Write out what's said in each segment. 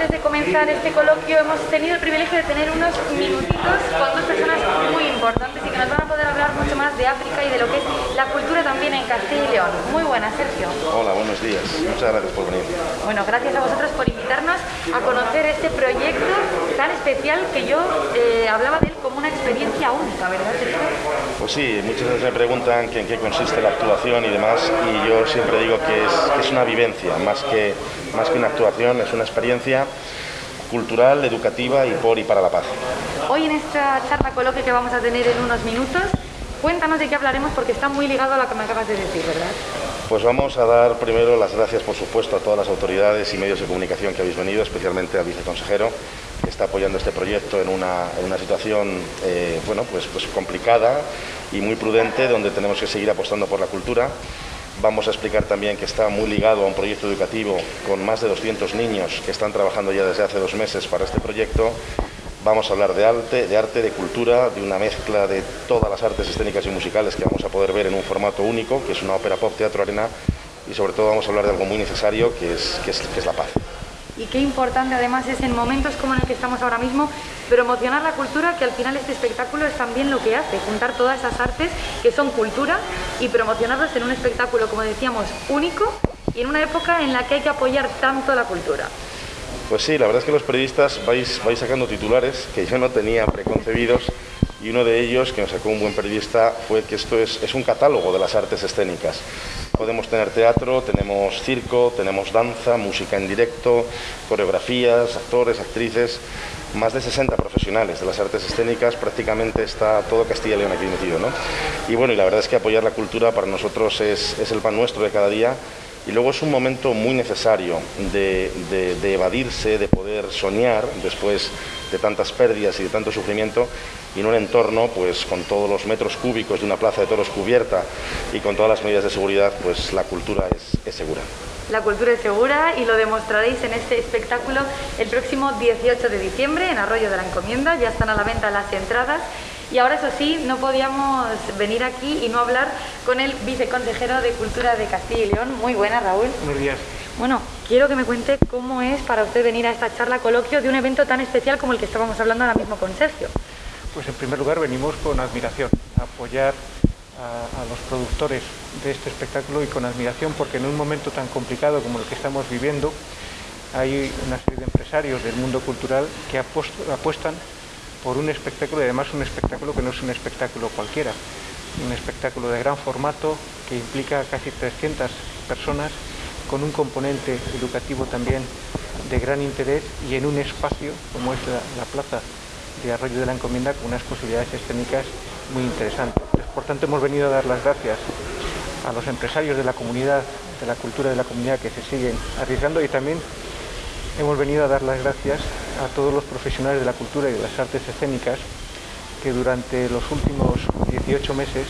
antes de comenzar este coloquio hemos tenido el privilegio de tener unos minutitos con dos personas muy importantes y que nos van a poder hablar mucho más de África y de lo que es la cultura también en Castilla y León. Muy buenas, Sergio. Hola, buenos días. Muchas gracias por venir. Bueno, gracias a vosotros por invitarnos a conocer este proyecto tan especial que yo eh, hablaba de él como una experiencia única, ¿verdad, Sergio? Pues sí, muchas veces me preguntan que en qué consiste la actuación y demás y yo siempre digo que es, que es una vivencia, más que, más que una actuación, es una experiencia cultural, educativa y por y para la paz. Hoy en esta charla coloquio que vamos a tener en unos minutos, cuéntanos de qué hablaremos porque está muy ligado a lo que me acabas de decir, ¿verdad? Pues vamos a dar primero las gracias, por supuesto, a todas las autoridades y medios de comunicación que habéis venido, especialmente al viceconsejero, que está apoyando este proyecto en una, en una situación eh, bueno, pues, pues complicada y muy prudente, donde tenemos que seguir apostando por la cultura. Vamos a explicar también que está muy ligado a un proyecto educativo con más de 200 niños que están trabajando ya desde hace dos meses para este proyecto. Vamos a hablar de arte, de arte, de cultura, de una mezcla de todas las artes escénicas y musicales que vamos a poder ver en un formato único, que es una ópera pop teatro arena, y sobre todo vamos a hablar de algo muy necesario, que es, que es, que es la paz y qué importante además es en momentos como en el que estamos ahora mismo promocionar la cultura, que al final este espectáculo es también lo que hace, juntar todas esas artes que son cultura y promocionarlas en un espectáculo, como decíamos, único y en una época en la que hay que apoyar tanto la cultura. Pues sí, la verdad es que los periodistas vais, vais sacando titulares que yo no tenía preconcebidos y uno de ellos, que nos sacó un buen periodista, fue que esto es, es un catálogo de las artes escénicas. Podemos tener teatro, tenemos circo, tenemos danza, música en directo, coreografías, actores, actrices, más de 60 profesionales de las artes escénicas, prácticamente está todo Castilla y León aquí metido. ¿no? Y bueno, y la verdad es que apoyar la cultura para nosotros es, es el pan nuestro de cada día y luego es un momento muy necesario de, de, evadirse, de poder soñar después de tantas pérdidas y de tanto sufrimiento y en un entorno pues con todos los metros cúbicos de una plaza de toros cubierta y con todas las medidas de seguridad pues la cultura es, es segura. La cultura es segura y lo demostraréis en este espectáculo el próximo 18 de diciembre en Arroyo de la Encomienda. Ya están a la venta las entradas y ahora, eso sí, no podíamos venir aquí y no hablar con el viceconsejero de Cultura de Castilla y León. Muy buena, Raúl. Buenos días. Bueno, quiero que me cuente cómo es para usted venir a esta charla coloquio de un evento tan especial como el que estábamos hablando ahora mismo con Sergio. Pues en primer lugar venimos con admiración, a apoyar a, a, los productores de este espectáculo y con admiración porque en un momento tan complicado como el que estamos viviendo hay una serie de empresarios del mundo cultural que apuestan por un espectáculo y además un espectáculo que no es un espectáculo cualquiera, un espectáculo de gran formato que implica casi 300 personas con un componente educativo también de gran interés y en un espacio como es la, la plaza de Arroyo de la Encomienda con unas posibilidades escénicas muy interesantes. Por tanto, hemos venido a dar las gracias a los empresarios de la comunidad, de la cultura de la comunidad que se siguen arriesgando y también hemos venido a dar las gracias a todos los profesionales de la cultura y de las artes escénicas que durante los últimos 18 meses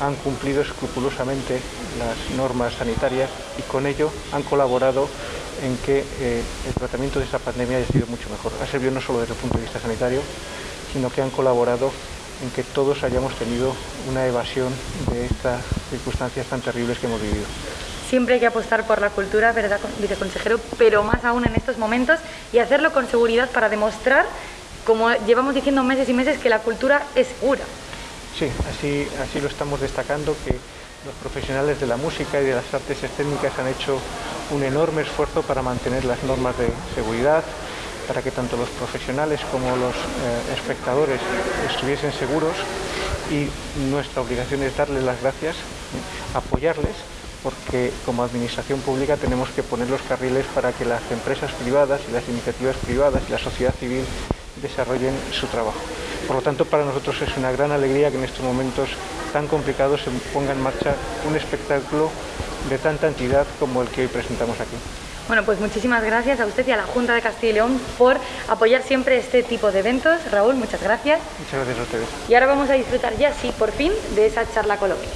han cumplido escrupulosamente las normas sanitarias y con ello han colaborado en que eh, el tratamiento de esta pandemia haya sido mucho mejor. Ha servido no solo desde el punto de vista sanitario, sino que han colaborado en que todos hayamos tenido una evasión de estas circunstancias tan terribles que hemos vivido. Siempre hay que apostar por la cultura, ¿verdad, viceconsejero? Pero más aún en estos momentos y hacerlo con seguridad para demostrar, como llevamos diciendo meses y meses, que la cultura es segura. Sí, así, así lo estamos destacando, que los profesionales de la música y de las artes escénicas han hecho un enorme esfuerzo para mantener las normas de seguridad, para que tanto los profesionales como los eh, espectadores estuviesen seguros y nuestra obligación es darles las gracias, apoyarles porque como administración pública tenemos que poner los carriles para que las empresas privadas y las iniciativas privadas y la sociedad civil desarrollen su trabajo. Por lo tanto, para nosotros es una gran alegría que en estos momentos tan complicados se ponga en marcha un espectáculo de tanta entidad como el que hoy presentamos aquí. Bueno, pues muchísimas gracias a usted y a la Junta de Castilla y León por apoyar siempre este tipo de eventos. Raúl, muchas gracias. Muchas gracias a ustedes. Y ahora vamos a disfrutar ya, sí, por fin, de esa charla coloquia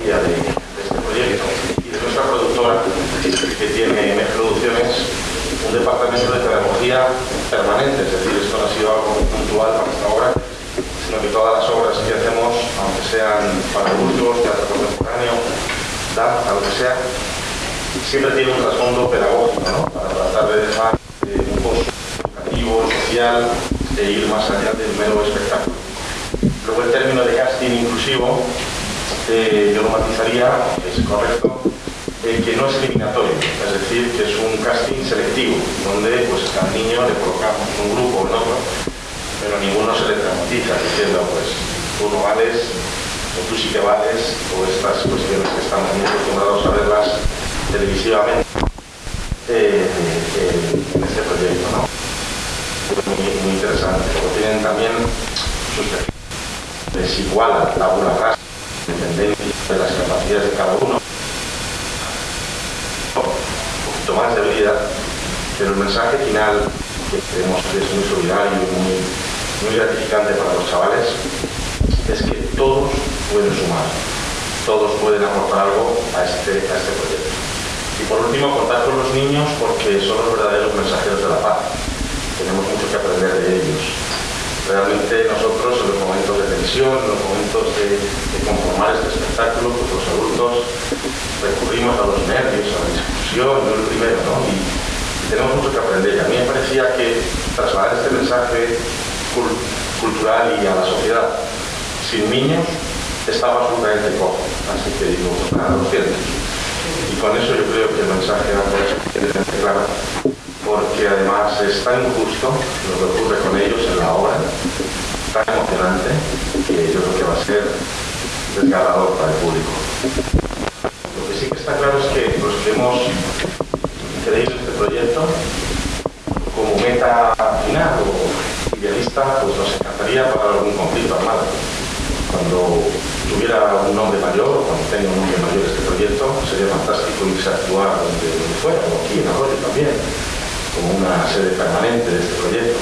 este proyecto y de nuestra productora, que tiene MEF Producciones, un departamento de pedagogía es decir, esto no ha sido algo puntual para esta obra, sino que todas las obras que hacemos, aunque sean para adultos, teatro contemporáneo, danza, lo que sea, siempre tiene un trasfondo pedagógico, ¿no? para tratar de dejar eh, social e ir más allá del mero espectáculo. Luego el término de casting inclusivo, eh, yo lo matizaría, es correcto, eh, que no es eliminatorio, es decir, que es un casting selectivo, donde pues cada niño le colocamos un grupo o en otro, pero ninguno se le traumatiza diciendo pues tú no vales, o tú sí que vales, o estas cuestiones que estamos muy acostumbrados a verlas televisivamente eh, eh, en este proyecto. ¿no? Muy, interesante, porque tienen también sus desigual la tabula rasa, dependiendo de las capacidades de cada uno más debilidad, pero el mensaje final que creemos que es muy solidario y muy, gratificante para los chavales es que todos pueden sumar, todos pueden aportar algo a este, a este proyecto. Y por último, contar con los niños porque son los verdaderos mensajeros de la paz. Tenemos mucho que aprender de ellos. Realmente nosotros en los momentos de tensión, en los momentos de, de conformar este espectáculo, pues los adultos recurrimos a los nervios, a la discusión, yo el primero, ¿no? Y, tenemos mucho que aprender. Y a mí me parecía que trasladar este mensaje cultural y a la sociedad sin niños estaba absolutamente cojo. Así que digo, pues nada, lo siento. Y con eso yo creo que el mensaje era suficientemente claro, porque además es tan injusto lo que ocurre con ellos en la obra, tan emocionante, que yo creo que va a ser desgarrador para el público sí que está claro es creído este proyecto, como meta final o idealista, pues nos encantaría para algún conflicto armado. Cuando tuviera un nombre mayor, cuando tenga un nombre mayor este proyecto, sería fantástico irse a actuar donde, fuera, o aquí en Arroyo también, como una sede permanente de este proyecto,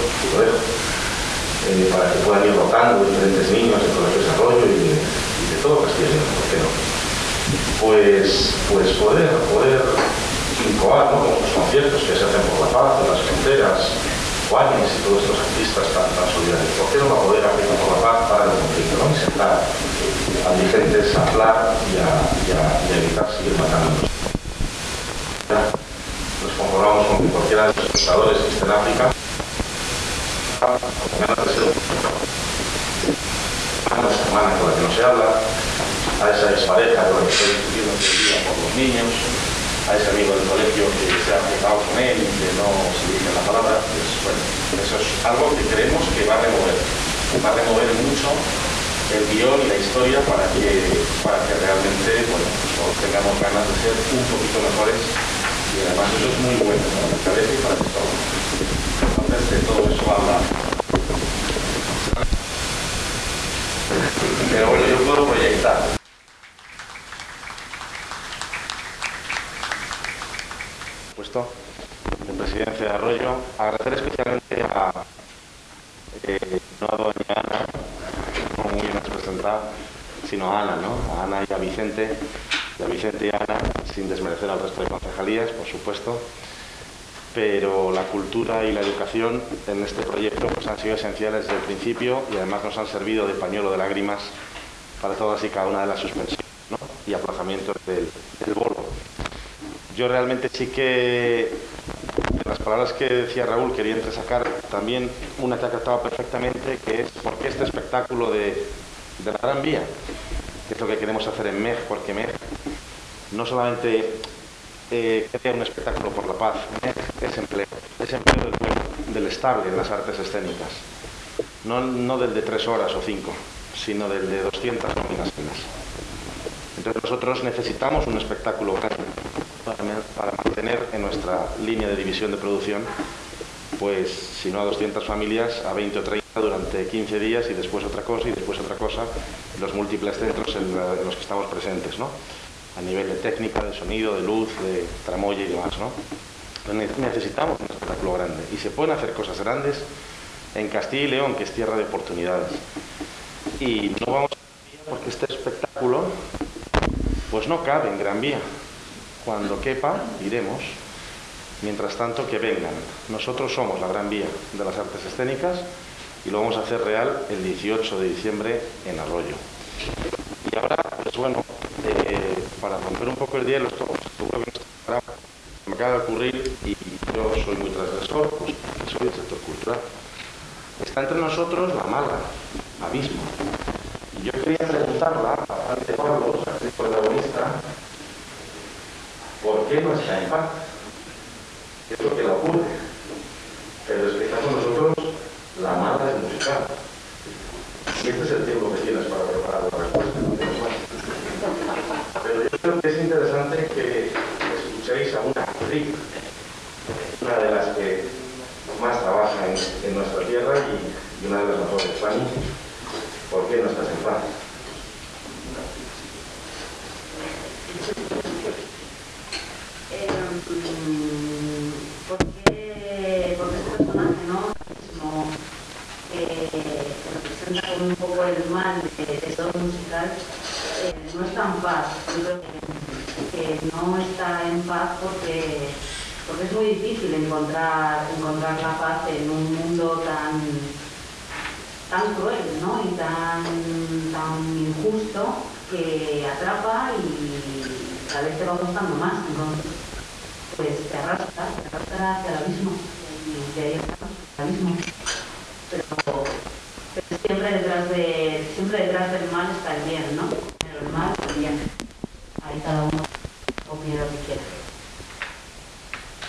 eh, para que puedan ir rotando diferentes niños de todo el desarrollo y de, y de todo Castilla ¿por qué no? Pues, pues poder, poder incoar ¿no? los conciertos que se hacen por la paz, en las fronteras, Juanes y todos estos artistas tan, tan solidarios. ¿Por qué no va a poder abrir por la paz para el conflicto? ¿no? Y sentar a dirigentes a hablar y a, y a, y a evitar seguir matándonos. Nos conformamos con que cualquiera de los espectadores que esté en África con ganas de ser un semana, semana con la que no se habla, a esa expareja con la que estoy discutiendo el día por los niños, a ese amigo del colegio que se ha pegado con él y que no se dice la palabra, pues bueno, eso es algo que creemos que va a remover, va a remover mucho el guion y la historia para que, para que realmente todos tengamos ganas de ser un poquito mejores y además eso es muy bueno para la cabeza y para el estómago. Entonces de todo eso habla. Pero bueno, yo puedo proyectar de Arroyo. Agradecer especialmente a, eh, no a doña Ana, como muy bien has presentado, sino a Ana, ¿no? Ana y a Vicente, y a Vicente y a Ana, sin desmerecer al resto de concejalías, por supuesto. Pero la cultura y la educación en este proyecto pues, han sido esenciales desde el principio y además nos han servido de pañuelo de lágrimas para todas y cada una de las suspensiones y aplazamientos del, del bolo yo realmente sí que, las palabras que decía Raúl, quería entresacar también una que ha tratado perfectamente, que es por qué este espectáculo de, la Gran Vía, que es lo que queremos hacer en MEG, porque MEG no solamente eh, crea un espectáculo por la paz, MEG es empleo, es empleo del, estable de las artes escénicas, no, no del de tres horas o cinco, sino del de 200 nóminas. Entonces nosotros necesitamos un espectáculo grande para, mantener en nuestra línea de división de producción, pues si no a 200 familias, a 20 o 30 durante 15 días y después otra cosa y después otra cosa, los múltiples centros en, los que estamos presentes, ¿no? a nivel de técnica, de sonido, de luz, de tramoya y demás. ¿no? necesitamos un espectáculo grande y se pueden hacer cosas grandes en Castilla y León, que es tierra de oportunidades. Y no vamos a porque este espectáculo pues no cabe en Gran Vía. Cuando quepa, iremos. Mientras tanto, que vengan. Nosotros somos la Gran Vía de las Artes Escénicas y lo vamos a hacer real el 18 de diciembre en Arroyo. Y ahora, pues bueno, eh, para romper un poco el hielo, esto me acaba de ocurrir y yo soy muy transgresor, pues soy del sector cultural. está entre nosotros la mala, abismo. Y yo quería preguntarla a Ante Pablo, actriz protagonista, ¿por qué no está en paz? ¿Qué es lo que le ocurre? Pero es que está con nosotros la mala es musical. Y este es el tiempo que tienes para preparar la respuesta. Pero yo creo que es interesante que escuchéis a una actriz, una de las que más trabaja en, nuestra tierra y, una de las mejores. ¿Por qué no estás en paz? Eh, porque, porque este personaje, ¿no? Como, eh, representa un poco el mal de, todo musical, eh, no está en paz. Yo creo que, no está en paz porque, porque es muy difícil encontrar, encontrar la paz en un mundo tan tan cruel ¿no? y tan, tan injusto que atrapa y cada vez te va gustando más. Entonces, pues te arrastra, te arrastra hacia el abismo y ahí está el mismo. Pero, siempre, detrás de, siempre detrás del mal está el bien, ¿no? El mal, el bien. Ahí cada uno opina lo que quiera.